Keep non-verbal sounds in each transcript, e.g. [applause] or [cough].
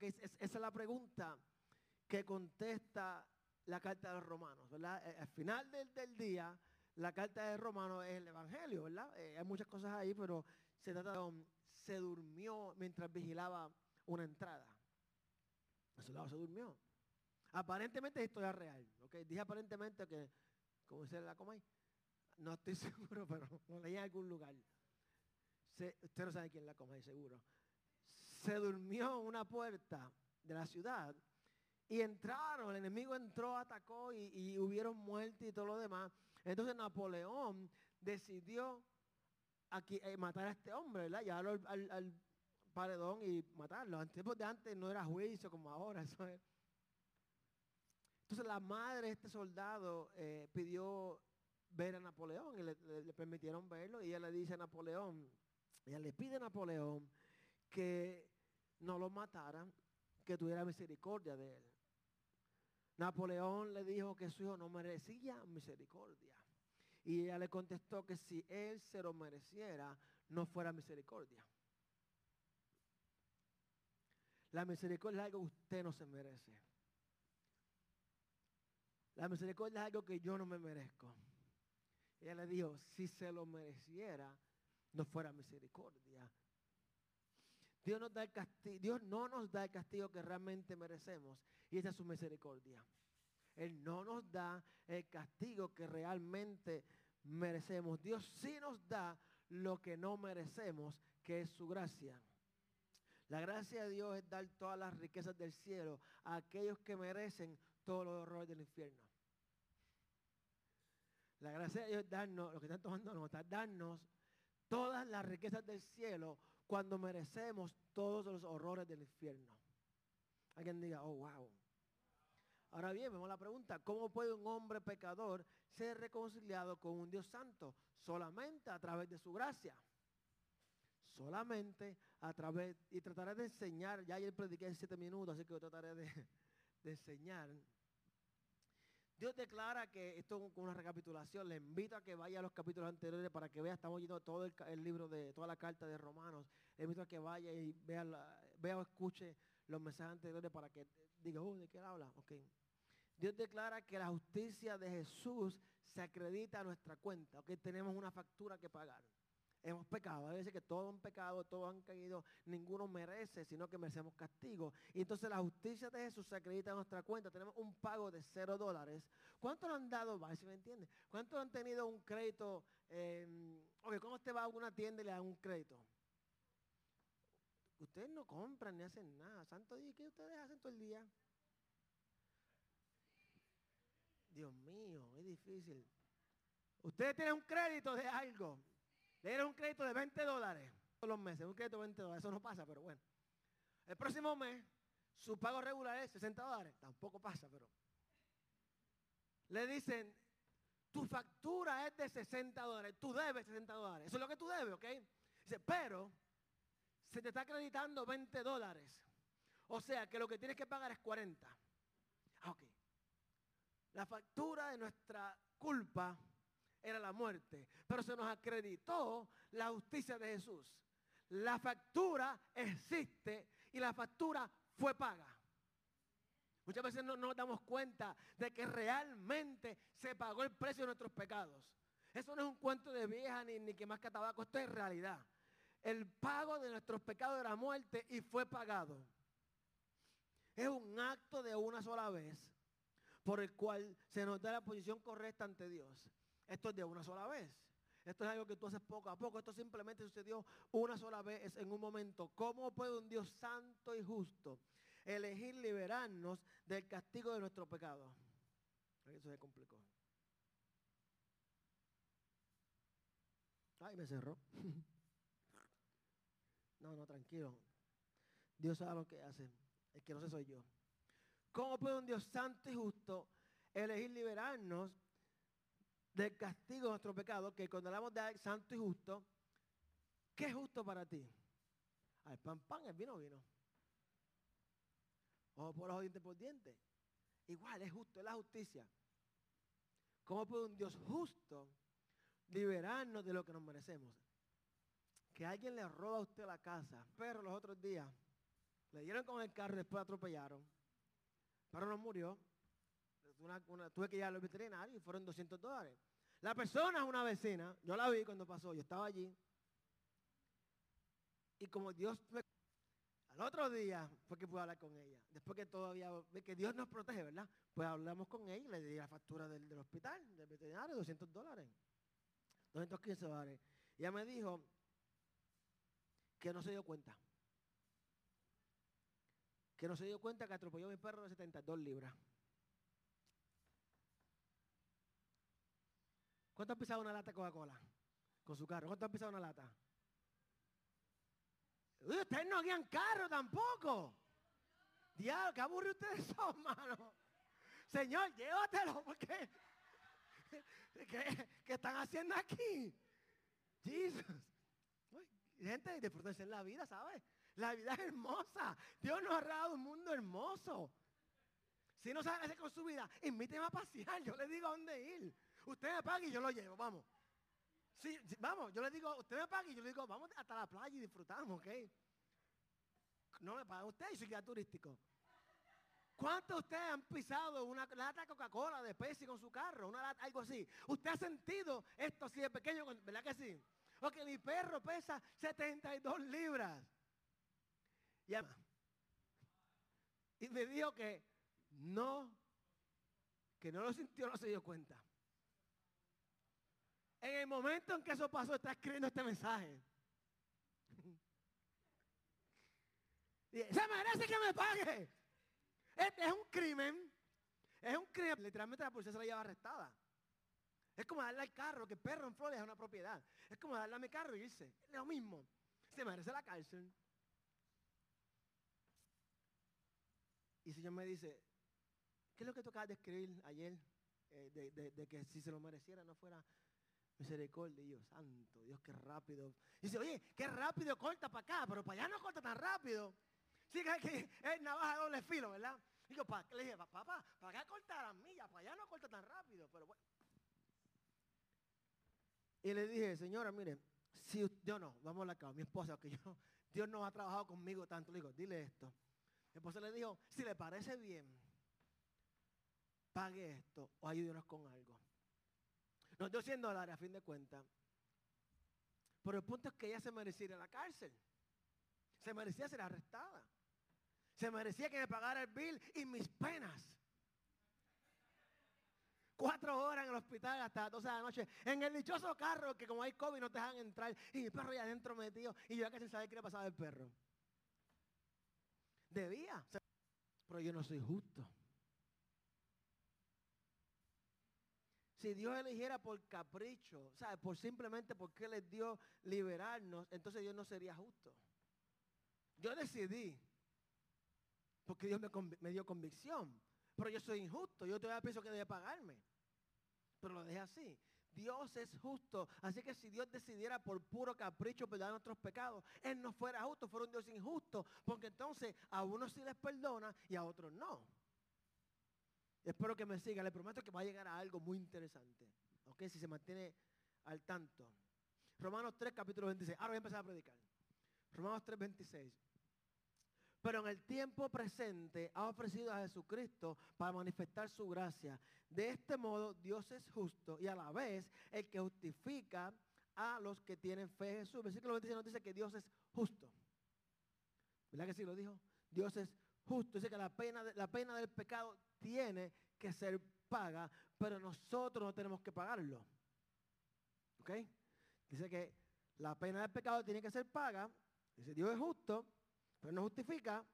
Es- es- esa es la pregunta que contesta la carta de los romanos, ¿verdad? Eh, Al final del, del día, la carta de romanos es el evangelio, ¿verdad? Eh, hay muchas cosas ahí, pero se trata de um, se durmió mientras vigilaba una entrada. A su lado se durmió. Aparentemente es historia real, ¿ok? Dije aparentemente que, como dice la Comay, no estoy [laughs] seguro, pero lo leí en algún lugar. Usted no sabe quién es la Comay, seguro. Se durmió una puerta de la ciudad y entraron, el enemigo entró, atacó y, y hubieron muerte y todo lo demás. Entonces Napoleón decidió aquí, eh, matar a este hombre, ¿verdad? Llevarlo al, al- al paredón y matarlo. En antes no era juicio como ahora. [laughs] Entonces la madre de este soldado eh, pidió ver a Napoleón y le, le- le permitieron verlo y ella le dice a Napoleón, ella le pide a Napoleón que no lo matara, que tuviera misericordia de él. Napoleón le dijo que su hijo no merecía misericordia. Y ella le contestó que si él se lo mereciera, no fuera misericordia. La misericordia es algo que usted no se merece. La misericordia es algo que yo no me merezco. Ella le dijo, si se lo mereciera, no fuera misericordia. Dios, nos da el Dios no nos da el castigo que realmente merecemos y esa es su misericordia. Él no nos da el castigo que realmente merecemos. Dios sí nos da lo que no merecemos, que es su gracia. La gracia de Dios es dar todas las riquezas del cielo a aquellos que merecen todos los horrores del infierno. La gracia de Dios es darnos, lo que están tomando nota, darnos todas las riquezas del cielo cuando merecemos todos los horrores del infierno. Alguien diga, oh, wow. Ahora bien, vemos la pregunta, ¿cómo puede un hombre pecador ser reconciliado con un Dios santo? Solamente a través de su gracia. Solamente a través, y trataré de enseñar, ya ayer prediqué en siete minutos, así que yo trataré de, de enseñar. Dios declara que esto es una recapitulación. Le invito a que vaya a los capítulos anteriores para que vea. Estamos yendo todo el, libro de toda la carta de Romanos. Le invito a que vaya y vea, la- vea o escuche los mensajes anteriores para que diga, oh, ¿de qué él habla? Ok. Dios declara que la justicia de Jesús se acredita a nuestra cuenta. Ok, tenemos una factura que pagar. Hemos pecado. A veces que todos han pecado, todos han caído, ninguno merece, sino que merecemos castigo. Y entonces la justicia de Jesús se acredita en nuestra cuenta. Tenemos un pago de cero dólares. ¿Cuántos le han dado? A ver si me entiende. ¿Cuántos han tenido un crédito? Eh, ¿cómo usted va a una tienda y le dan un crédito? Ustedes no compran ni hacen nada. Santo Dios, ¿qué ustedes hacen todo el día? Dios mío, es difícil. Ustedes tienen un crédito de algo. Le dieron un crédito de 20 dólares todos los meses. Un crédito de 20 dólares. Eso no pasa, pero bueno. El próximo mes, su pago regular es 60 dólares. Tampoco pasa, pero. Le dicen, tu factura es de 60 dólares. Tú debes 60 dólares. Eso es lo que tú debes, ¿ok? Dice, pero se te está acreditando 20 dólares. O sea que lo que tienes que pagar es 40. Ah, ok. La factura de nuestra culpa era la muerte, pero se nos acreditó la justicia de Jesús. La factura existe y la factura fue paga. Muchas veces no no nos damos cuenta de que realmente se pagó el precio de nuestros pecados. Eso no es un cuento de vieja ni, ni que más que tabaco, esto es realidad. El pago de nuestros pecados era muerte y fue pagado. Es un acto de una sola vez por el cual se nos da la posición correcta ante Dios. Esto es de una sola vez. Esto es algo que tú haces poco a poco. Esto simplemente sucedió una sola vez en un momento. ¿Cómo puede un Dios santo y justo elegir liberarnos del castigo de nuestro pecado? Eso se complicó. Ay, me cerró. [laughs] No, no, tranquilo. Dios sabe lo que hace. El que no sé soy yo. ¿Cómo puede un Dios santo y justo elegir liberarnos del castigo de nuestro pecado? Que cuando hablamos de santo y justo, ¿qué es justo para ti? Al pan, pan, el vino, vino. Ojo por ojo, diente por diente. Igual, es justo, es la justicia. ¿Cómo puede un Dios justo liberarnos de lo que nos merecemos? Que alguien le roba a usted la casa. Pero los otros días, Le dieron con el carro y después atropellaron. Pero no murió. Tuve que ir al veterinario y fueron 200 dólares. La persona es una vecina. Yo la vi cuando pasó. Yo estaba allí. Y como Dios. Al otro día fue que pude hablar con ella. Después que todavía ve que Dios nos protege, ¿verdad? Pues hablamos con ella y le di la factura del, del hospital, del veterinario, 200 dólares. 215 dólares. Ella me dijo que no se dio cuenta que no se dio cuenta que atropelló a mi perro de 72 libras. ¿Cuánto ha pisado una lata Coca-Cola? Con su carro. ¿Cuánto ha pisado una lata? ustedes no guían carro tampoco. Diablo, qué aburridos ustedes son, [laughs] mano. Señor, llévatelo, porque ¿qué, ¿qué, están haciendo aquí? Jesus. Gente, disfrútense en la vida, ¿sabes? La vida es hermosa. Dios nos ha dado un mundo hermoso. Si no sabe hacer con su vida, invíteme a pasear. Yo le digo a dónde ir. Usted me paga y yo lo llevo, vamos. Sí, vamos, yo le digo, usted me paga y yo le digo, vamos hasta la playa y disfrutamos, ¿ok? No me paga usted y soy guía turístico. ¿Cuántos de ustedes han pisado una lata de Coca-Cola de Pepsi con su carro? Una lata, algo así. ¿Usted ha sentido esto así de pequeño? ¿Verdad que sí? Ok, mi perro pesa 72 libras. Y me dijo que no, que no lo sintió, no se dio cuenta. En el momento en que eso pasó, está escribiendo este mensaje. [laughs] se merece que me pague. Este es un crimen. Es un crimen. Literalmente la policía se la lleva arrestada. Es como darle al carro, que perro en Florida es una propiedad. Es como darle a mi carro y irse. Es lo mismo. Se merece la cárcel. Y el Señor me dice, ¿qué es lo que tocaba de escribir ayer? Eh, de, que si se lo mereciera no fuera misericordia. Y yo, santo, Dios, qué rápido. Y dice, oye, qué rápido corta para acá, pero para allá no corta tan rápido. Sí, que es navaja de doble filo, ¿verdad? Yo, ¿para Le dije, papá, para acá corta las millas, para allá no corta tan rápido, pero bueno. Y le dije, señora, mire, si yo no, vamos a la casa, mi esposa, que yo, Dios no ha trabajado conmigo tanto. Le digo, dile esto. Mi esposa le dijo, si le parece bien, pague esto o ayúdenos con algo. Nos dio 100 dólares a fin de cuentas. Pero el punto es que ella se merecía ir a la cárcel. Se merecía ser arrestada. Se merecía que me pagara el bill y mis penas. Cuatro horas en el hospital hasta las 12 de la noche. En el dichoso carro que como hay COVID no te dejan entrar. Y mi perro ya adentro metido. Y yo ya casi sabía qué le pasaba al perro. Debía. Pero yo no soy justo. Si Dios eligiera por capricho, ¿sabe? por simplemente porque les dio liberarnos, entonces Dios no sería justo. Yo decidí, porque Dios me, dio convicción, pero yo soy injusto, yo todavía pienso que debe pagarme. Pero lo dejé así. Dios es justo. Así que si Dios decidiera por puro capricho perdonar nuestros pecados, Él no fuera justo, fuera un Dios injusto. Porque entonces a unos sí les perdona y a otros no. Espero que me siga. Le prometo que va a llegar a algo muy interesante. ¿Ok? Si se mantiene al tanto. Romanos 3, capítulo 26. Ahora voy a empezar a predicar. Romanos 3, 26. Pero en el tiempo presente ha ofrecido a Jesucristo para manifestar su gracia. De este modo Dios es justo y a la vez el que justifica a los que tienen fe en Jesús. Versículo 26 nos dice que Dios es justo. ¿Verdad que sí lo dijo? Dios es justo. Dice que la pena, la pena del pecado tiene que ser paga, pero nosotros no tenemos que pagarlo. ¿Ok? Dice que la pena del pecado tiene que ser paga. Dice Dios es justo pero no justifica,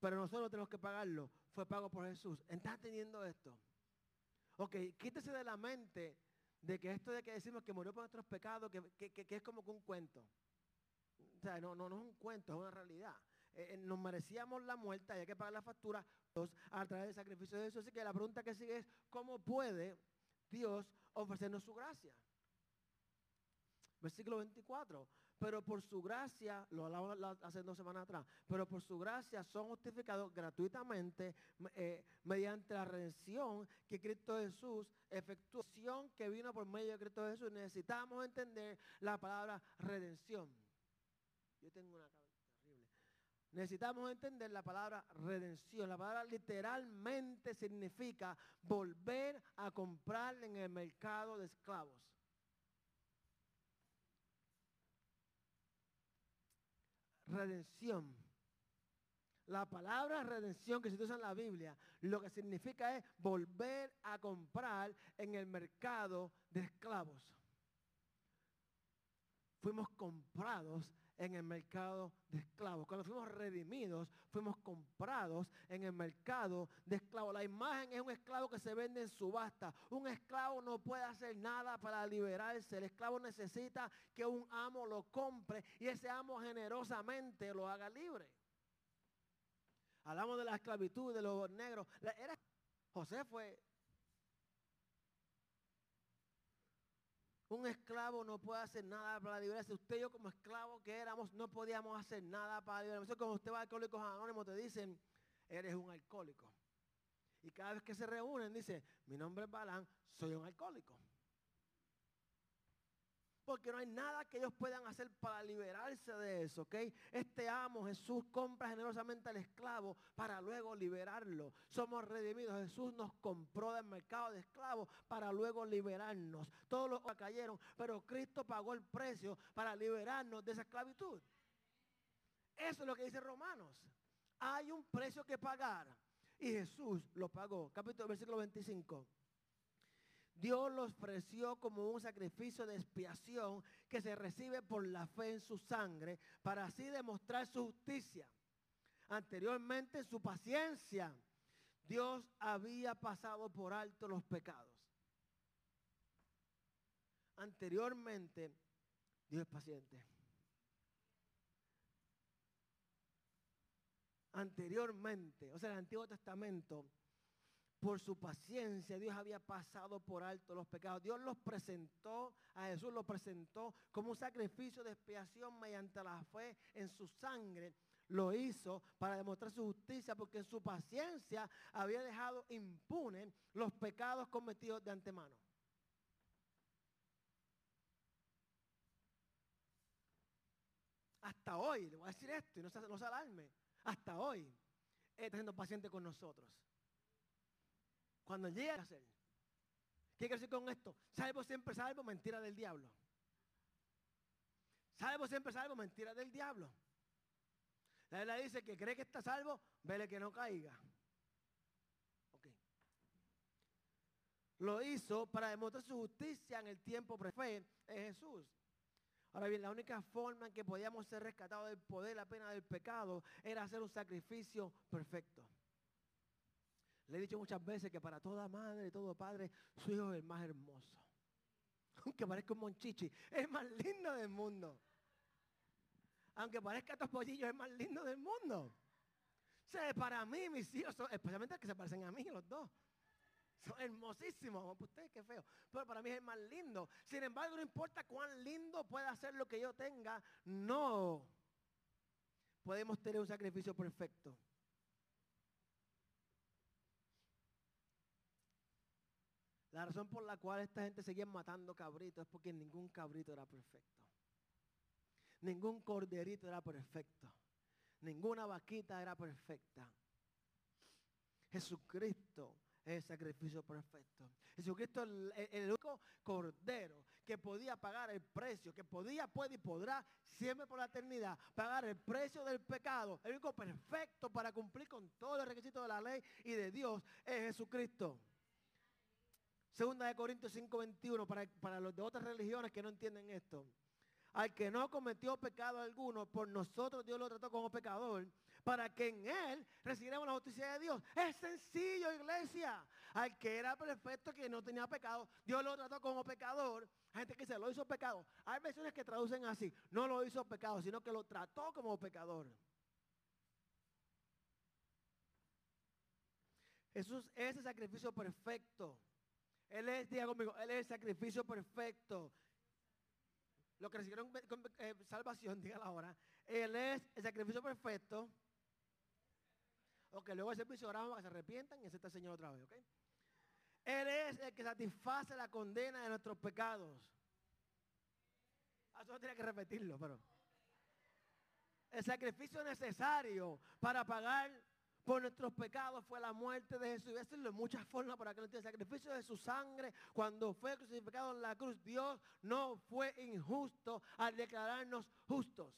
pero nosotros tenemos que pagarlo. Fue pago por Jesús. ¿Estás entendiendo esto? Ok, quítese de la mente de que esto de que decimos que murió por nuestros pecados, que, es como que un cuento. O sea, no, no, no es un cuento, es una realidad. Eh, eh, nos merecíamos la muerte, hay que pagar la factura a través del sacrificio de Jesús. Así que la pregunta que sigue es, ¿cómo puede Dios ofrecernos su gracia? Versículo 24 pero por su gracia, lo hablamos hace dos semanas atrás, pero por su gracia son justificados gratuitamente eh, mediante la redención que Cristo Jesús efectuó, que vino por medio de Cristo Jesús. Necesitamos entender la palabra redención. Yo tengo una. Necesitamos entender la palabra redención. La palabra literalmente significa volver a comprar en el mercado de esclavos. Redención. La palabra redención que se usa en la Biblia, lo que significa es volver a comprar en el mercado de esclavos. Fuimos comprados en el mercado de esclavos. Cuando fuimos redimidos, fuimos comprados en el mercado de esclavos. La imagen es un esclavo que se vende en subasta. Un esclavo no puede hacer nada para liberarse. El esclavo necesita que un amo lo compre y ese amo generosamente lo haga libre. Hablamos de la esclavitud de los negros. José fue Un esclavo no puede hacer nada para liberarse. Usted y yo como esclavos que éramos no podíamos hacer nada para liberarse. Como usted va a Alcohólicos Anónimos te dicen, eres un alcohólico. Y cada vez que se reúnen dice, mi nombre es Balán, soy un alcohólico porque no hay nada que ellos puedan hacer para liberarse de eso, ¿ok? Este amo, Jesús, compra generosamente al esclavo para luego liberarlo. Somos redimidos. Jesús nos compró del mercado de esclavos para luego liberarnos. Todos los cayeron, pero Cristo pagó el precio para liberarnos de esa esclavitud. Eso es lo que dice Romanos. Hay un precio que pagar y Jesús lo pagó. Capítulo versículo 25. Dios los ofreció como un sacrificio de expiación que se recibe por la fe en su sangre para así demostrar su justicia. Anteriormente su paciencia, Dios había pasado por alto los pecados. Anteriormente, Dios es paciente. Anteriormente, o sea, el Antiguo Testamento, por su paciencia, Dios había pasado por alto los pecados. Dios los presentó, a Jesús los presentó como un sacrificio de expiación mediante la fe en su sangre. Lo hizo para demostrar su justicia porque en su paciencia había dejado impune los pecados cometidos de antemano. Hasta hoy, le voy a decir esto y no se, no alarme, hasta hoy está siendo paciente con nosotros. Cuando llega a ser. ¿Qué quiere decir con esto? Salvo siempre salvo, mentira del diablo. Salvo siempre salvo, mentira del diablo. La Biblia dice que cree que está salvo, vele que no caiga. Okay. Lo hizo para demostrar su justicia en el tiempo prefe en Jesús. Ahora bien, la única forma en que podíamos ser rescatados del poder, la pena del pecado, era hacer un sacrificio perfecto. Le he dicho muchas veces que para toda madre y todo padre, su hijo es el más hermoso. [laughs] Aunque parezca un monchichi, es el más lindo del mundo. Aunque parezca estos pollillos, es el más lindo del mundo. O sea, para mí, mis hijos, especialmente los que se parecen a mí, los dos. Son hermosísimos, pues ustedes qué feo. Pero para mí es el más lindo. Sin embargo, no importa cuán lindo pueda ser lo que yo tenga, no podemos tener un sacrificio perfecto. La razón por la cual esta gente seguía matando cabritos es porque ningún cabrito era perfecto. Ningún corderito era perfecto. Ninguna vaquita era perfecta. Jesucristo es el sacrificio perfecto. Jesucristo es el, único cordero que podía pagar el precio, que podía, puede y podrá siempre por la eternidad pagar el precio del pecado. El único perfecto para cumplir con todos los requisitos de la ley y de Dios es Jesucristo. Segunda de Corintios 5:21 para, para los de otras religiones que no entienden esto. Al que no cometió pecado alguno, por nosotros Dios lo trató como pecador, para que en él recibiéramos la justicia de Dios. Es sencillo, iglesia. Al que era perfecto, que no tenía pecado, Dios lo trató como pecador. Hay gente que se lo hizo pecado. Hay versiones que traducen así, no lo hizo pecado, sino que lo trató como pecador. Jesús es el sacrificio perfecto. Él es, diga conmigo, Él es el sacrificio perfecto. Lo que recibieron eh, salvación, [laughs] diga ahora. Él es el sacrificio perfecto. Ok, luego el servicio oramos para que se arrepientan y acepta el Señor otra vez, ok. Él es el que satisface la condena de nuestros pecados. Ah, eso no tenía que repetirlo, pero. El sacrificio necesario para pagar por nuestros pecados fue la muerte de Jesús. Eso de muchas formas para que no entienda. El sacrificio de su sangre cuando fue crucificado en la cruz. Dios no fue injusto al declararnos justos.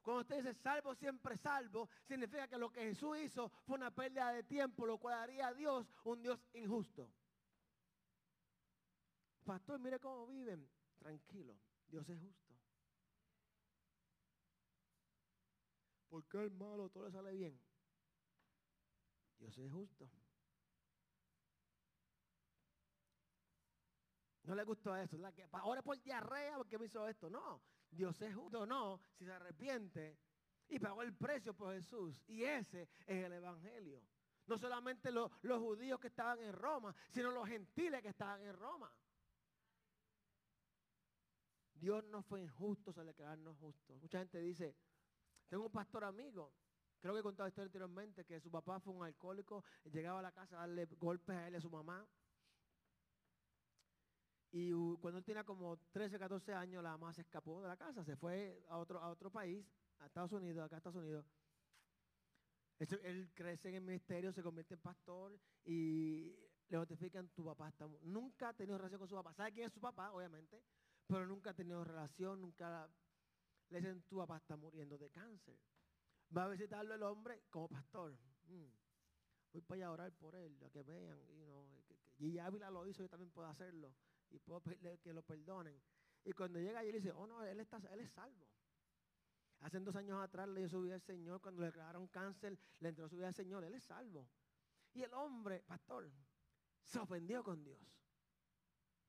Cuando usted dice salvo, siempre salvo, significa que lo que Jesús hizo fue una pérdida de tiempo, lo cual haría a Dios un Dios injusto. Pastor, mire cómo viven. Tranquilo, Dios es justo. ¿Por qué el malo todo le sale bien? Dios es justo. No le gustó eso. ahora por diarrea porque me hizo esto. No, Dios es justo. No, si se arrepiente y pagó el precio por Jesús. Y ese es el Evangelio. No solamente los, los judíos que estaban en Roma, sino los gentiles que estaban en Roma. Dios no fue injusto al declararnos justos. Mucha gente dice, tengo un pastor amigo, creo que he contado esto anteriormente, que su papá fue un alcohólico, llegaba a la casa a darle golpes a él y a su mamá. Y cuando él tenía como 13, 14 años, la mamá se escapó de la casa, se fue a otro, a otro país, a Estados Unidos, acá a Estados Unidos. Él, crece en el ministerio, se convierte en pastor y le notifican, tu papá está... Nunca ha tenido relación con su papá. ¿Sabe quién es su papá? Obviamente. Pero nunca ha tenido relación, nunca le dicen, tu papá está muriendo de cáncer. Va a visitarlo el hombre como pastor. Mm. Voy para allá a orar por él, a que vean. Y Ávila lo hizo, yo también puedo hacerlo. Y puedo pedirle que lo perdonen. Y cuando llega allí, dice, oh no, él, está, él es salvo. Hace dos años atrás le dio su vida al Señor. Cuando le declararon cáncer, le entró su vida al Señor. Él es salvo. Y el hombre, pastor, se ofendió con Dios.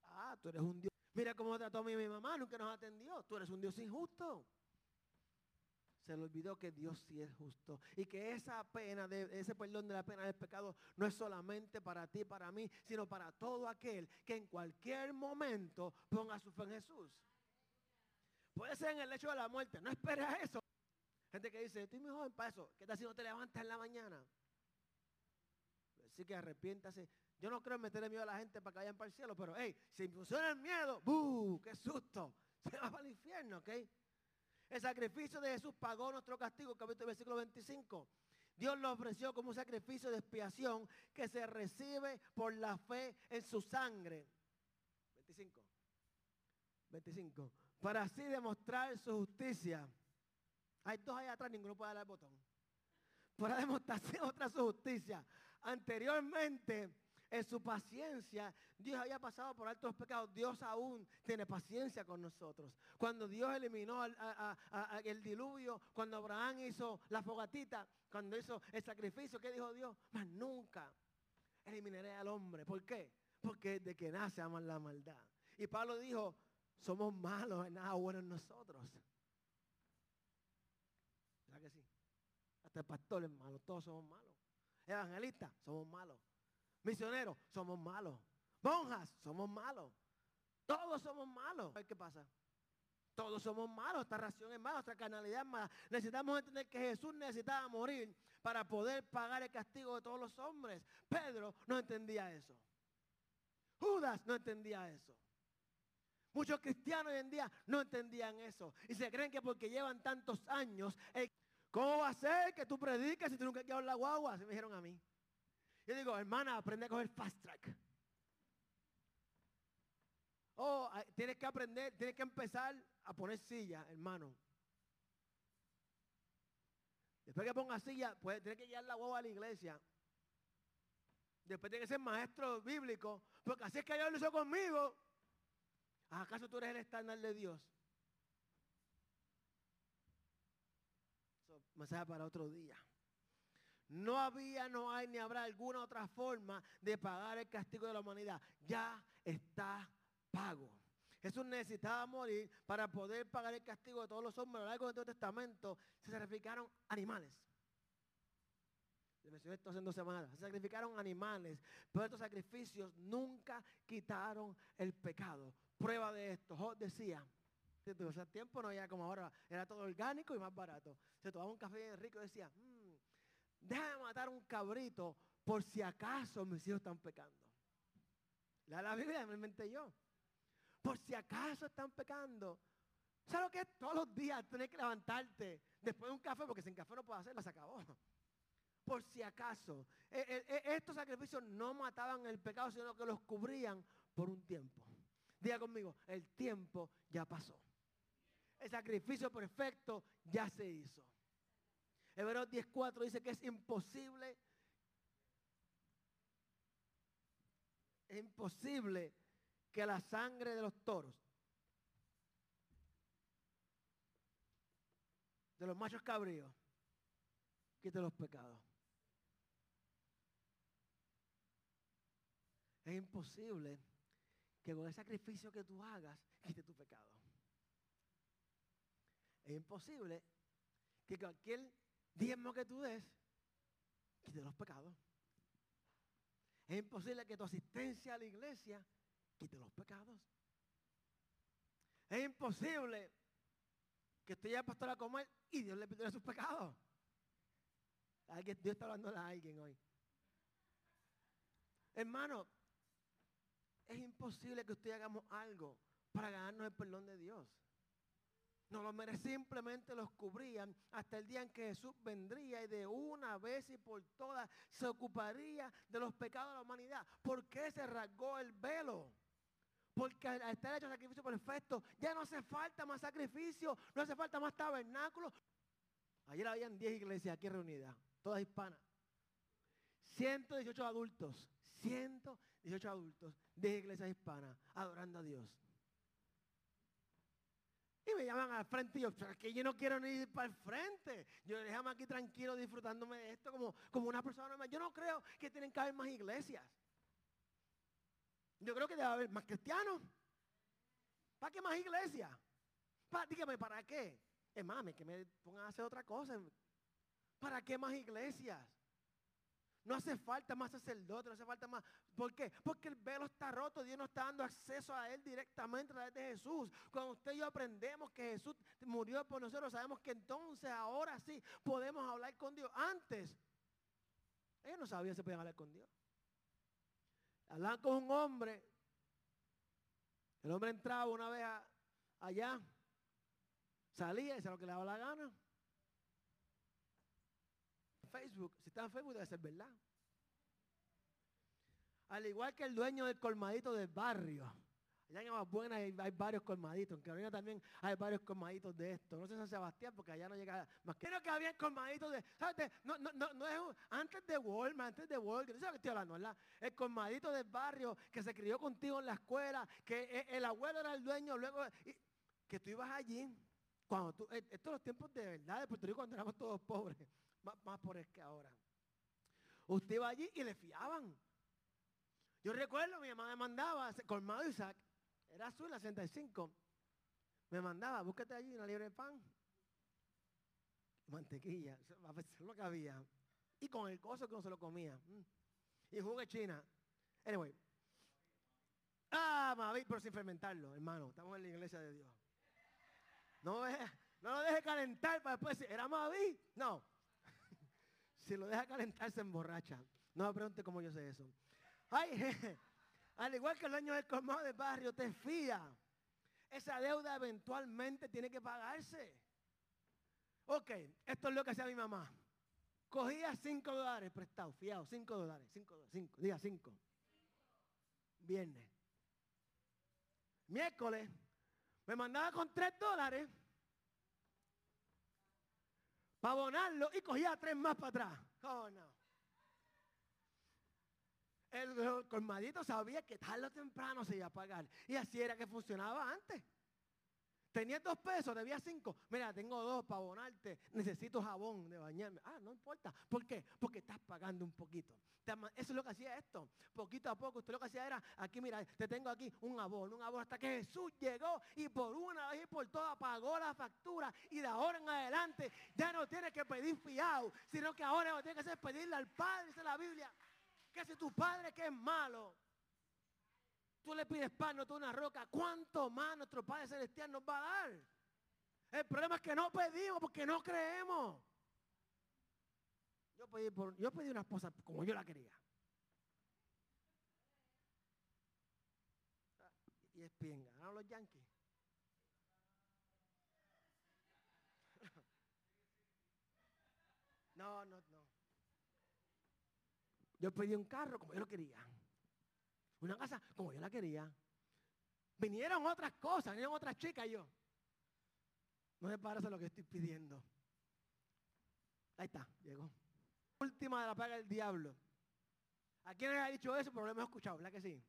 Ah, tú eres un Dios. Mira cómo trató a mí mi mamá, nunca nos atendió. Tú eres un Dios injusto. Se le olvidó que Dios sí es justo. Y que esa pena, de, ese perdón de la pena del pecado no es solamente para ti, para mí, sino para todo aquel que en cualquier momento ponga su fe en Jesús. Puede ser en el hecho de la muerte. No esperes eso. Gente que dice, estoy muy joven para eso. ¿Qué tal si no te levantas en la mañana? Así que arrepiéntase. Yo no creo en meterle miedo a la gente para que vayan para el cielo, pero hey, si funciona el miedo, ¡buh! ¡Qué susto! [laughs] Se va para el infierno, ¿ok? El sacrificio de Jesús pagó nuestro castigo, capítulo versículo 25. Dios lo ofreció como un sacrificio de expiación que se recibe por la fe en su sangre. 25. 25. Para así demostrar su justicia. Hay dos ahí atrás, ninguno puede dar el botón. Para demostrar [laughs] otra su justicia. Anteriormente, en su paciencia, Dios había pasado por altos pecados. Dios aún tiene paciencia con nosotros. Cuando Dios eliminó el diluvio, cuando Abraham hizo la fogatita, cuando hizo el sacrificio, ¿qué dijo Dios? Más nunca eliminaré al hombre. ¿Por qué? Porque de que nace aman la maldad. Y Pablo dijo, somos malos, en nada bueno en nosotros. ¿Verdad que sí? Hasta el pastor es malo, todos somos malos. Evangelistas, somos malos. Misioneros, somos malos. Monjas, somos malos. Todos somos malos. ¿Qué pasa? Todos somos malos. Esta ración es mala, nuestra canalidad es mala. Necesitamos entender que Jesús necesitaba morir para poder pagar el castigo de todos los hombres. Pedro no entendía eso. Judas no entendía eso. Muchos cristianos hoy en día no entendían eso. Y se creen que porque llevan tantos años, ¿cómo va a ser que tú prediques si tú nunca quieres la guagua? Se me dijeron a mí. Yo digo, hermana, aprende a coger fast track. Oh, tienes que aprender, tienes que empezar a poner silla, hermano. Después que ponga silla, pues tienes que llevar la guagua a la iglesia. Después tiene que ser maestro bíblico, porque así es que Dios lo hizo conmigo. ¿Acaso tú eres el estándar de Dios? Eso mensaje para otro día. No había, no hay ni habrá alguna otra forma de pagar el castigo de la humanidad. Ya está pago. Jesús necesitaba morir para poder pagar el castigo de todos los hombres. A lo largo del Antiguo Testamento se sacrificaron animales. Le mencioné esto hace dos. Se sacrificaron animales, pero estos sacrificios nunca quitaron el pecado. Prueba de esto. Job decía, en ese tiempo no había como ahora, era todo orgánico y más barato. Se tomaba un café rico y decía, déjame matar un cabrito por si acaso mis hijos están pecando. La, la Biblia me inventé yo. Por si acaso están pecando. ¿Sabes lo que es? Todos los días tener que levantarte después de un café, porque sin café no puedo hacerlo, se acabó. Por si acaso, e, e, e, estos sacrificios no mataban el pecado, sino que los cubrían por un tiempo. Diga conmigo, el tiempo ya pasó. El sacrificio perfecto ya se hizo. Hebreos 10.4 dice que es imposible, es imposible que la sangre de los toros, de los machos cabríos, quite los pecados. Es imposible que con el sacrificio que tú hagas quite tu pecado. Es imposible que cualquier diezmo que tú des quite los pecados. Es imposible que tu asistencia a la iglesia quite los pecados. Es imposible que usted ya pastor a comer y Dios le pide sus pecados. Dios está hablando a alguien hoy. Hermano, es imposible que usted hagamos algo para ganarnos el perdón de Dios. No lo merece, simplemente los cubrían hasta el día en que Jesús vendría y de una vez y por todas se ocuparía de los pecados de la humanidad. ¿Por qué se rasgó el velo? Porque al estar hecho sacrificio perfecto, ya no hace falta más sacrificio, no hace falta más tabernáculo. Ayer habían 10 iglesias aquí reunidas, todas hispanas. 118 adultos, 118 adultos, 10 iglesias hispanas, adorando a Dios. Me llaman al frente y yo, que yo no quiero ni ir para el frente. Yo déjame aquí tranquilo disfrutándome de esto como, como una persona normal. Yo no creo que tienen que haber más iglesias. Yo creo que debe haber más cristianos. ¿Para qué más iglesias? dígame, ¿para qué? Es mami, que me pongan a hacer otra cosa. ¿Para qué más iglesias? No hace falta más sacerdote, no hace falta más. ¿Por qué? Porque el velo está roto. Dios no está dando acceso a Él directamente a través de Jesús. Cuando usted y yo aprendemos que Jesús murió por nosotros, sabemos que entonces ahora sí podemos hablar con Dios. Antes, ellos no sabían si podían hablar con Dios. Hablaban con un hombre. El hombre entraba una vez allá, salía y hacía lo que le daba la gana. Facebook, si está en Facebook debe ser verdad. Al igual que el dueño del colmadito del barrio. Allá en más buena hay, varios colmaditos. En Carolina también hay varios colmaditos de esto. No sé San Sebastián porque allá no llega más. Creo que había colmaditos de. ¿sabes? No, no, no, no es antes de Walmart, antes de Walmart. ¿Sabes qué estoy hablando, verdad? El colmadito del barrio que se crió contigo en la escuela, que e, el, abuelo era el dueño, luego. que tú ibas allí. Cuando tú, e, estos los tiempos de verdad de Puerto Rico cuando éramos todos pobres. Más, más pobres que ahora. Usted iba allí y le fiaban. Yo recuerdo, mi mamá me mandaba, colmado Isaac, era azul, la 65. Me mandaba, búscate allí una libre de pan. Mantequilla, a veces lo que había. Y con el coso que no se lo comía. Mm. Y jugo de China. Anyway. Ah, Mavi, pero sin fermentarlo, hermano. Estamos en la iglesia de Dios. No, no lo deje calentar para después decir, ¿era Mavi? No. Si lo deja calentar se emborracha. No me pregunte cómo yo sé eso. Ay, [laughs] Al igual que el dueño del colmado del barrio te fía. Esa deuda eventualmente tiene que pagarse. Ok, esto es lo que hacía mi mamá. Cogía cinco dólares prestado, fiado, cinco dólares, cinco dólares, cinco, diga cinco. Viernes. Miércoles me mandaba con tres dólares para abonarlo y cogía tres más para atrás. No. El colmadito sabía que tarde o temprano se iba a pagar. Y así era que funcionaba antes. Tenía dos pesos, debía cinco. Mira, tengo dos para abonarte. Necesito jabón de bañarme. Ah, no importa. ¿Por qué? Porque estás pagando un poquito. Eso es lo que hacía esto. Poquito a poco, usted lo que hacía era, aquí mira, te tengo aquí un abono, un abono, hasta que Jesús llegó y por una vez y por todas pagó la factura. Y de ahora en adelante ya no tiene que pedir fiado, sino que ahora lo que tiene que hacer pedirle al Padre, dice la Biblia que si tu padre que es malo, Tú le pides pan, no tú una roca. ¿Cuánto más nuestro Padre Celestial nos va a dar? El problema es que no pedimos porque no creemos. Yo pedí, por, yo pedí una esposa como yo la quería. Y es bien, ganaron los yankees. [laughs] No, no, no. Yo pedí un carro como yo lo quería. Una casa como yo la quería. Vinieron otras cosas, vinieron otras chicas y yo. No me parece lo que estoy pidiendo. Ahí está, llegó. Última de la paga del diablo. ¿A quién le ha dicho eso? Pero lo hemos escuchado, ¿verdad que sí?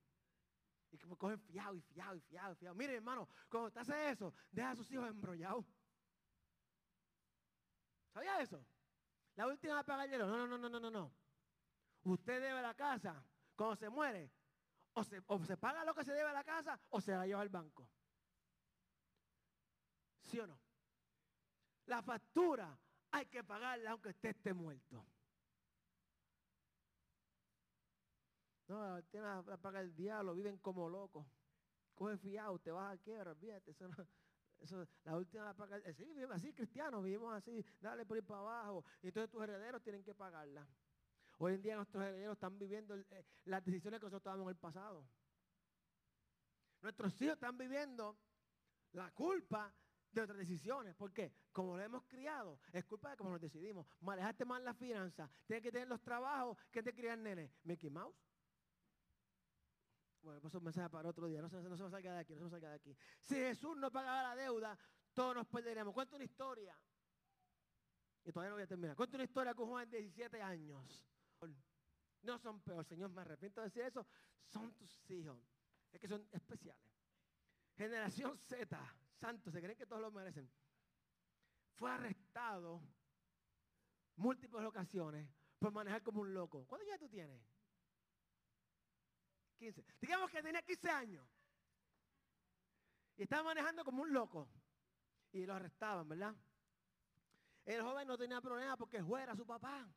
Y que me cogen fiado y fiado y fiado y fiado. Mire, hermano, cuando usted hace eso, deja a sus hijos embrollados. ¿Sabía eso? La última de pagar el dinero. No, no, no, no, no, no, no. Usted debe la casa. Cuando se muere, o se, o se paga lo que se debe a la casa o se la lleva al banco. ¿Sí o no? La factura hay que pagarla aunque usted esté muerto. No, tiene la, paga el diablo, viven como locos. Coge fiado, te vas a quiebra, olvídate. Eso, eso, la última la paga. Eh, sí, vivimos así, cristianos, vivimos así, dale por ir para abajo. Y entonces tus herederos tienen que pagarla. Hoy en día nuestros herederos están viviendo eh, las decisiones que nosotros tomamos en el pasado. Nuestros hijos están viviendo la culpa de otras decisiones. ¿Por qué? Como lo hemos criado, es culpa de cómo nos decidimos. Manejaste mal las finanzas, tienes que tener los trabajos que te crían nene. Mickey Mouse. Bueno, pues un mensaje para otro día. No se, no se salga de aquí, no se salga de aquí. Si Jesús no pagaba la deuda, todos nos perderemos. Cuento una historia. Y todavía no voy a terminar. Cuento una historia con joven de 17 años. No son peor, Señor, me arrepiento de decir eso. Son tus hijos. Es que son especiales. Generación Z, santos, se creen que todos lo merecen. Fue arrestado múltiples ocasiones por manejar como un loco. ¿Cuántos años tú tienes? 15. Digamos que tenía 15 años. Y estaba manejando como un loco. Y lo arrestaban, ¿verdad? El joven no tenía problema porque el juez era su papá.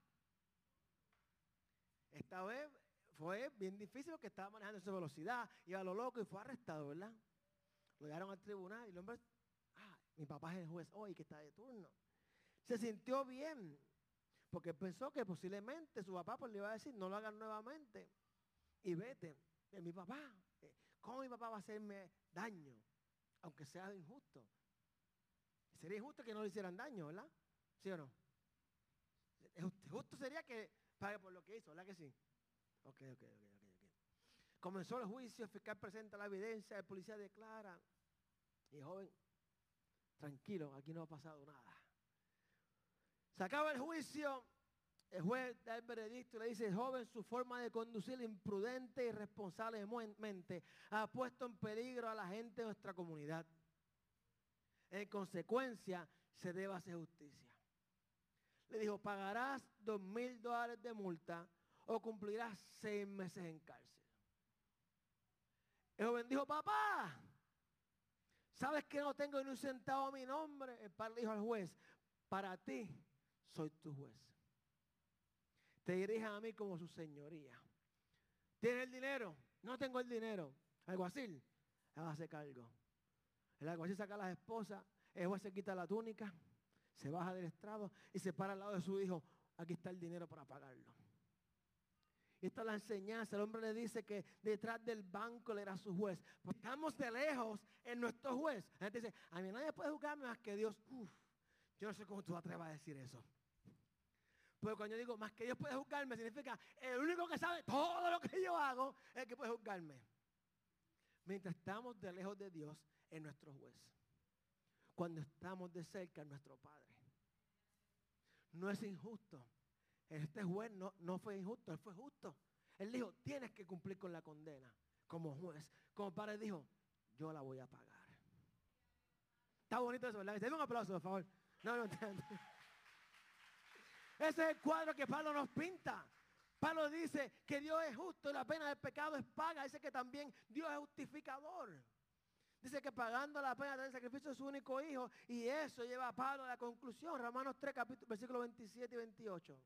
Esta vez fue bien difícil porque estaba manejando esa velocidad, iba a lo loco y fue arrestado, ¿verdad? Lo llevaron al tribunal y el hombre, ah, mi papá es el juez hoy que está de turno. Se sintió bien porque pensó que posiblemente su papá pues, le iba a decir, no lo hagan nuevamente y vete. Eh, mi papá, eh, ¿cómo mi papá va a hacerme daño? Aunque sea injusto. Sería injusto que no le hicieran daño, ¿verdad? ¿Sí o no? Justo sería que pague por lo que hizo, ¿verdad que sí? Ok, ok, ok, ok. Comenzó el juicio, el fiscal presenta la evidencia, el policía declara. Y joven, tranquilo, aquí no ha pasado nada. Se acaba el juicio, el juez da el veredicto y le dice, joven, su forma de conducir imprudente y irresponsablemente ha puesto en peligro a la gente de nuestra comunidad. En consecuencia, se debe hacer justicia le dijo, pagarás dos mil dólares de multa o cumplirás seis meses en cárcel. El joven dijo, papá, ¿sabes que no tengo ni un centavo mi nombre? El padre dijo al juez, para ti soy tu juez. Te diriges a mí como su señoría. ¿Tienes el dinero? No tengo el dinero. Alguacil, hágase cargo. El alguacil saca las esposas, el juez se quita la túnica se baja del estrado y se para al lado de su hijo. Aquí está el dinero para pagarlo. Y esta es la enseñanza. El hombre le dice que detrás del banco le era su juez. estamos de lejos en nuestro juez. La gente dice, a mí nadie puede juzgarme más que Dios. Uf, yo no sé cómo tú atrevas a decir eso. Pero cuando yo digo, más que Dios puede juzgarme, significa, el único que sabe todo lo que yo hago es que puede juzgarme. Mientras estamos de lejos de Dios, es nuestro juez cuando estamos de cerca a nuestro Padre. No es injusto. Este juez no, no fue injusto, él fue justo. Él dijo, tienes que cumplir con la condena como juez. Como padre dijo, yo la voy a pagar. Está bonito eso, ¿verdad? Denme un aplauso, por favor. No, no, Ese es el cuadro que Pablo nos pinta. Pablo dice que Dios es justo y la pena del pecado es paga. Dice que también Dios es justificador. Dice que pagando la pena del sacrificio de su único hijo. Y eso lleva a Pablo a la conclusión. Romanos 3, capítulo, versículos 27 y 28.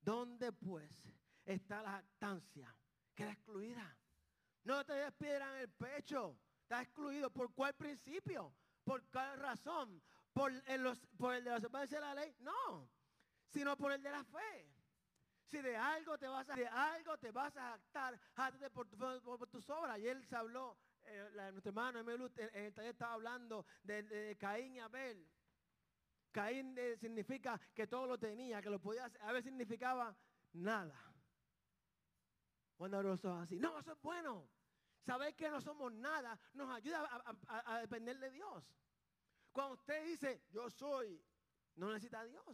¿Dónde pues está la jactancia? Queda excluida. No te des piedra en el pecho. Está excluido. ¿Por cuál principio? ¿Por cuál razón? ¿Por el, por el de la obediencia de la ley? No. Sino por el de la fe. Si de algo te vas a, de algo te vas a jactar, por, por tus obras. Y él se habló eh, nuestro hermano en el taller estaba hablando de, Caín y Abel. Caín eh, significa que todo lo tenía, que lo podía hacer. A veces significaba nada. Cuando los así. No, eso es bueno. Saber que no somos nada nos ayuda a, depender de Dios. Cuando usted dice, yo soy, no necesita Dios.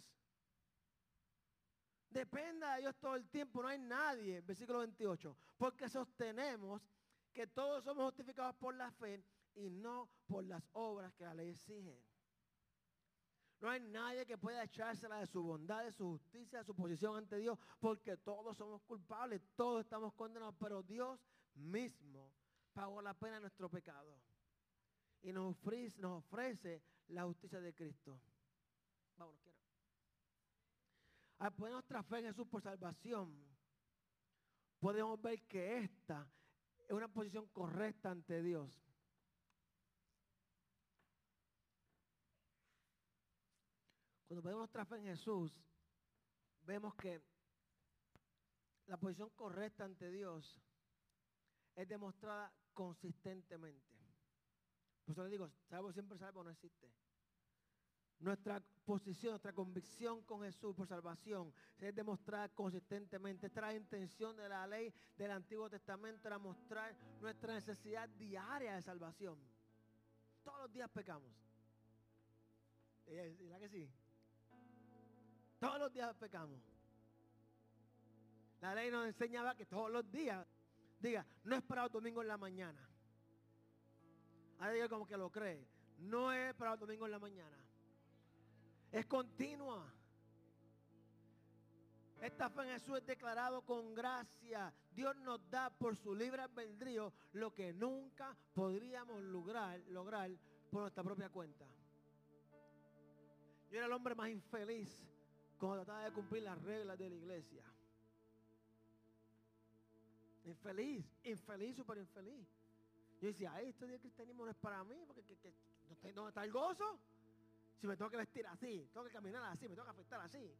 Dependa de Dios todo el tiempo, no hay nadie, versículo 28, porque sostenemos que todos somos justificados por la fe y no por las obras que la ley exige. No hay nadie que pueda echársela de su bondad, de su justicia, de su posición ante Dios, porque todos somos culpables, todos estamos condenados, pero Dios mismo pagó la pena de nuestro pecado y nos ofrece, la justicia de Cristo. Vámonos, quiero. Al poner nuestra fe en Jesús por salvación, podemos ver que esta es una posición correcta ante Dios. Cuando ponemos nuestra fe en Jesús, vemos que la posición correcta ante Dios es demostrada consistentemente. Por eso le digo, salvo siempre salvo no existe. Nuestra posición, nuestra convicción con Jesús por salvación es demostrada consistentemente. Esta es la intención de la ley del Antiguo Testamento era mostrar nuestra necesidad diaria de salvación. Todos los días pecamos. ¿Y la que sí? Todos los días pecamos. La ley nos enseñaba que todos los días, diga, no es para el domingo en la mañana. Ahora diga como que lo cree. No es para el domingo en la mañana. Es continua. Esta fe en Jesús es declarado con gracia. Dios nos da por su libre albedrío lo que nunca podríamos lograr, lograr por nuestra propia cuenta. Yo era el hombre más infeliz cuando trataba de cumplir las reglas de la iglesia. Infeliz, infeliz, súper infeliz. Yo decía, ay, esto de cristianismo no es para mí, porque ¿dónde está el gozo? Si me tengo que vestir así, tengo que caminar así, me tengo que afectar así.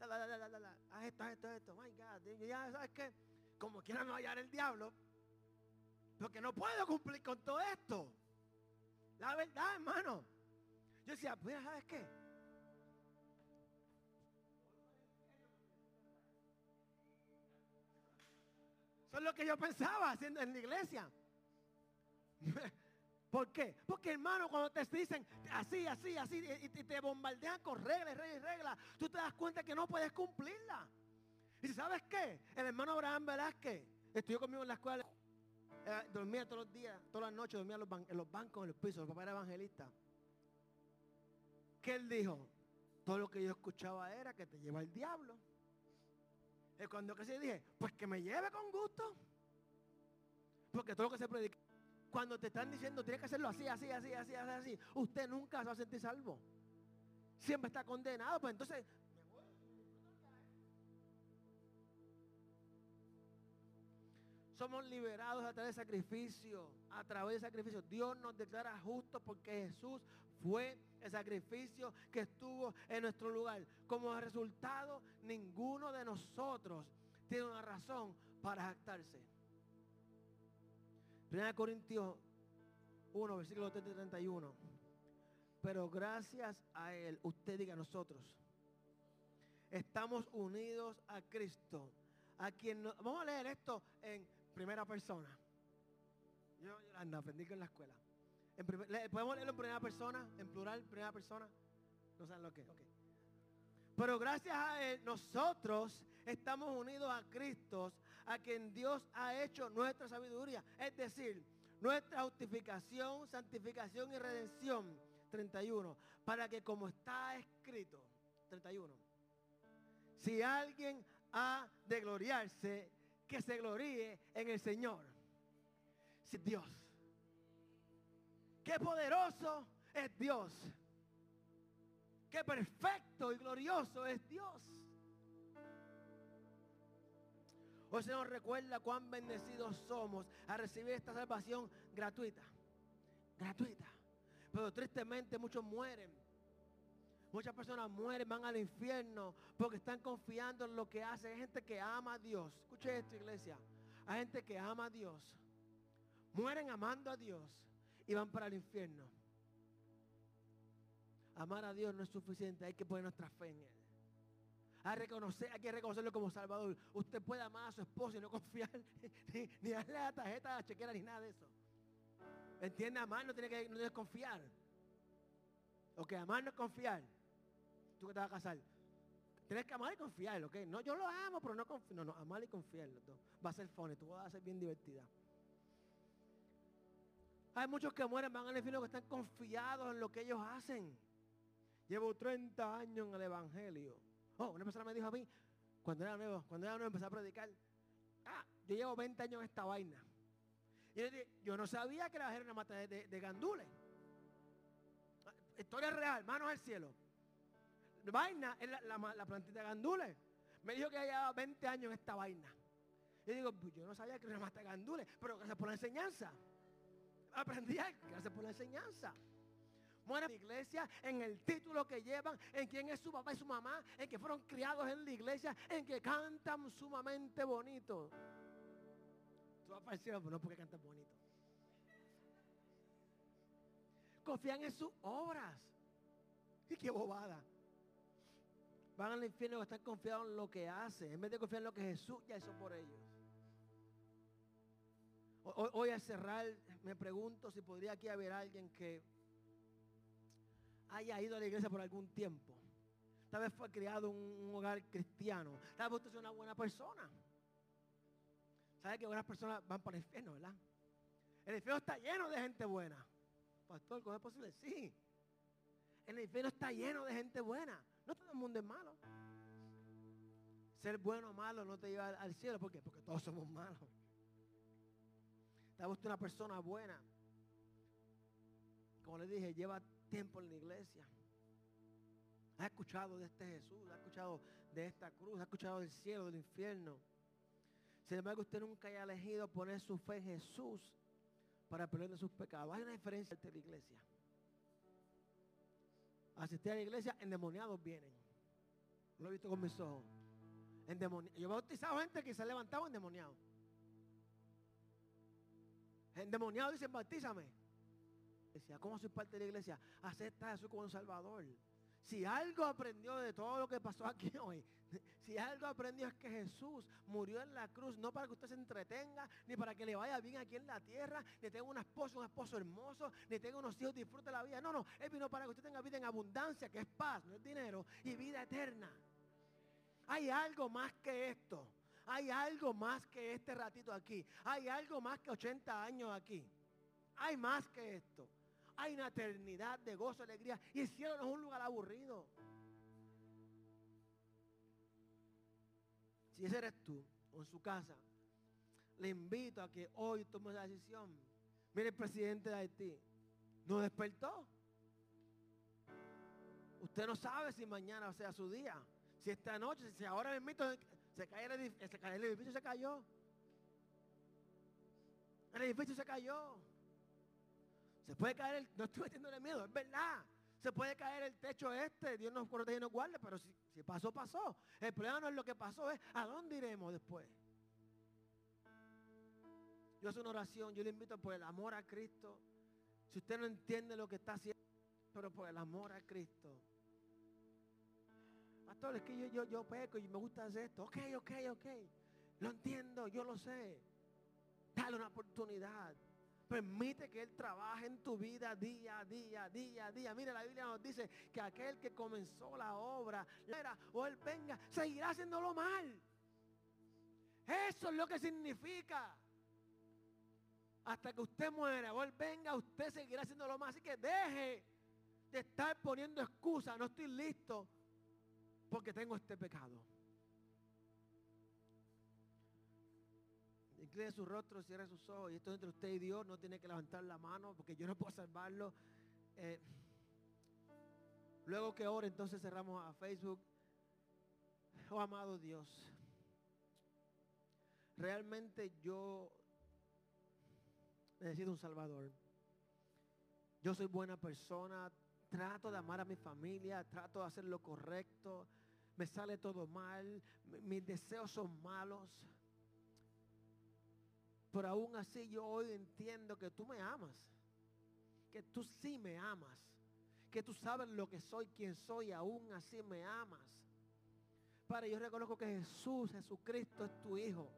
haz esto, haz esto, haz esto. My God. ya sabes que, como quiera no hallar el diablo, porque no puedo cumplir con todo esto. La verdad, hermano. Yo decía, mira, ¿sabes qué? Eso es lo que yo pensaba haciendo en la iglesia. [laughs] ¿Por qué? Porque hermano, cuando te dicen así, así, así, y te bombardean con reglas, reglas, reglas, tú te das cuenta que no puedes cumplirla. Y ¿sabes qué? El hermano Abraham Velázquez estudió conmigo en la escuela, dormía todos los días, todas las noches, dormía en los, bancos, en los pisos, el papá era evangelista. ¿Qué él dijo? Todo lo que yo escuchaba era que te lleva el diablo. Y cuando se dije, pues que me lleve con gusto. Porque todo lo que se predica cuando te están diciendo tienes que hacerlo así, así, así, así, así, así, usted nunca se va a sentir salvo. Siempre está condenado. Pues entonces, somos liberados a través de sacrificio, a través de sacrificio. Dios nos declara justos porque Jesús fue el sacrificio que estuvo en nuestro lugar. Como resultado, ninguno de nosotros tiene una razón para jactarse. 1 Corintios 1, versículo 31. Pero gracias a Él, usted diga nosotros, estamos unidos a Cristo. A quien vamos a leer esto en primera persona. Yo, anda, aprendí con la escuela. ¿Podemos leerlo en primera persona? En plural, primera persona. No saben lo que es. Pero gracias a Él, nosotros estamos unidos a Cristo a quien Dios ha hecho nuestra sabiduría. Es decir, nuestra justificación, santificación y redención. 31. Para que como está escrito. 31. Si alguien ha de gloriarse, que se gloríe en el Señor. Si Dios. Qué poderoso es Dios. Qué perfecto y glorioso es Dios. Hoy se nos recuerda cuán bendecidos somos a recibir esta salvación gratuita. Gratuita. Pero tristemente muchos mueren. Muchas personas mueren, van al infierno porque están confiando en lo que hace. Hay gente que ama a Dios. Escuche esto, iglesia. Hay gente que ama a Dios. Mueren amando a Dios y van para el infierno. amar a Dios no es suficiente, hay que poner nuestra fe en Él. Hay, reconocer, hay que reconocerlo como Salvador. Usted puede amar a su esposo y no confiar, [laughs] ni, darle la tarjeta, la chequera, ni nada de eso. ¿Entiende? Amar no tiene que no tiene confiar. Ok, amar no es confiar. Tú que te vas a casar. Tienes que amar y confiar, ¿ok? No, yo lo amo, pero no confío. No, no, amar y confiar. Va a ser funny, tú vas a ser bien divertida. Hay muchos que mueren, van al infierno que están confiados en lo que ellos hacen. Llevo 30 años en el Evangelio. Oh, una persona me dijo a mí, cuando era nuevo, cuando era nuevo empecé a predicar. Ah, yo llevo 20 años en esta vaina. Y yo, dije, yo no sabía que la era una mata de, de, gandules. Historia real, manos al cielo. Vaina es la, la, plantita de gandules. Me dijo que llevaba 20 años en esta vaina. Y digo, pues yo no sabía que era una mata de gandules, pero gracias por la enseñanza. Aprendí, gracias por la enseñanza mueren en la iglesia, en el título que llevan, en quién es su papá y su mamá, en que fueron criados en la iglesia, en que cantan sumamente bonito. Tú vas para el cielo, pero no porque cantan bonito. Confían en sus obras. Y qué bobada. Van al infierno a estar confiados en lo que hace, en vez de confiar en lo que Jesús ya hizo por ellos. Hoy, hoy al cerrar, me pregunto si podría aquí haber alguien que haya ido a la iglesia por algún tiempo. Tal vez fue criado un hogar cristiano. Tal vez usted es una buena persona. ¿Sabe que buenas personas van para el infierno, verdad? El infierno está lleno de gente buena. Pastor, ¿cómo es posible? Sí. El infierno está lleno de gente buena. No todo el mundo es malo. Ser bueno o malo no te lleva al cielo. ¿Por qué? Porque todos somos malos. Tal vez usted es una persona buena. Como le dije, lleva tiempo en la iglesia. Ha escuchado de este Jesús, ha escuchado de esta cruz, ha escuchado del cielo, del infierno. Sin embargo, usted nunca haya elegido poner su fe en Jesús para perder sus pecados. Hay una diferencia entre la iglesia. Asistir a la iglesia, endemoniados vienen. Lo he visto con mis ojos. Yo he bautizado gente que se ha levantado endemoniado. Endemoniado dicen, bautízame. Decía, ¿cómo soy parte de la iglesia? Acepta a Jesús como un Salvador. Si algo aprendió de todo lo que pasó aquí [laughs] hoy, si algo aprendió es que Jesús murió en la cruz, no para que usted se entretenga, ni para que le vaya bien aquí en la tierra, ni tenga una esposa, un esposo hermoso, ni tenga unos hijos, disfrute la vida. No, no, Él vino para que usted tenga vida en abundancia, que es paz, no es dinero, y vida eterna. Hay algo más que esto. Hay algo más que este ratito aquí. Hay algo más que 80 años aquí. Hay más que esto. Hay una eternidad de gozo, alegría. Y el cielo no es un lugar aburrido. Si ese eres tú, o en su casa, le invito a que hoy tome la decisión. Mire el presidente de Haití, no despertó. Usted no sabe si mañana sea su día. Si esta noche, si ahora mismo se cae el edificio, el edificio se cayó. El edificio se cayó. Se puede caer el, no estoy metiéndole miedo, es verdad. Se puede caer el techo este, Dios nos protege y nos guarde, pero si, si pasó, pasó. El problema no es lo que pasó, es a dónde iremos después. Yo hago una oración, yo le invito por el amor a Cristo. Si usted no entiende lo que está haciendo, pero por el amor a Cristo. Pastor, es que yo, yo, yo peco y me gusta hacer esto. Ok, ok, ok. Lo entiendo, yo lo sé. Dale una oportunidad. Permite que Él trabaje en tu vida día a día, día a día. Mire, la Biblia nos dice que aquel que comenzó la obra, o Él venga, seguirá haciéndolo mal. Eso es lo que significa. Hasta que usted muera o Él venga, usted seguirá haciéndolo mal. Así que deje de estar poniendo excusas. No estoy listo porque tengo este pecado. Incline su rostro, cierre sus ojos. Y esto es entre usted y Dios. No tiene que levantar la mano porque yo no puedo salvarlo. Eh, luego que ore, entonces cerramos a Facebook. Oh amado Dios, realmente yo necesito un Salvador. Yo soy buena persona, trato de amar a mi familia, trato de hacer lo correcto, me sale todo mal, mis deseos son malos. Pero aún así yo hoy entiendo que tú me amas. Que tú sí me amas. que tú sabes lo que soy, quién soy, aún así me amas. Padre, yo reconozco que Jesús, Jesucristo es tu Hijo.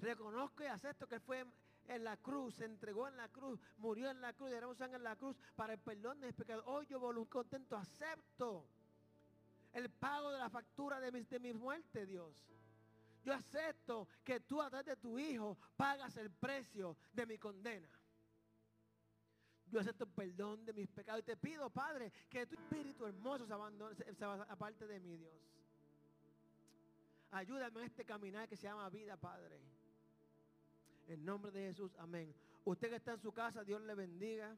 Reconozco y acepto que fue en la cruz, se entregó en la cruz, murió en la cruz, derramó sangre en la cruz para el perdón de mis pecados. Hoy yo contento acepto el pago de la factura de de mi muerte, Dios. Yo acepto que tú a través de tu Hijo pagas el precio de mi condena. Yo acepto el perdón de mis pecados y te pido, Padre, que tu espíritu hermoso se abandone, se, aparte de mí, Dios. Ayúdame en este caminar que se llama vida, Padre. En nombre de Jesús, amén. Usted que está en su casa, Dios le bendiga.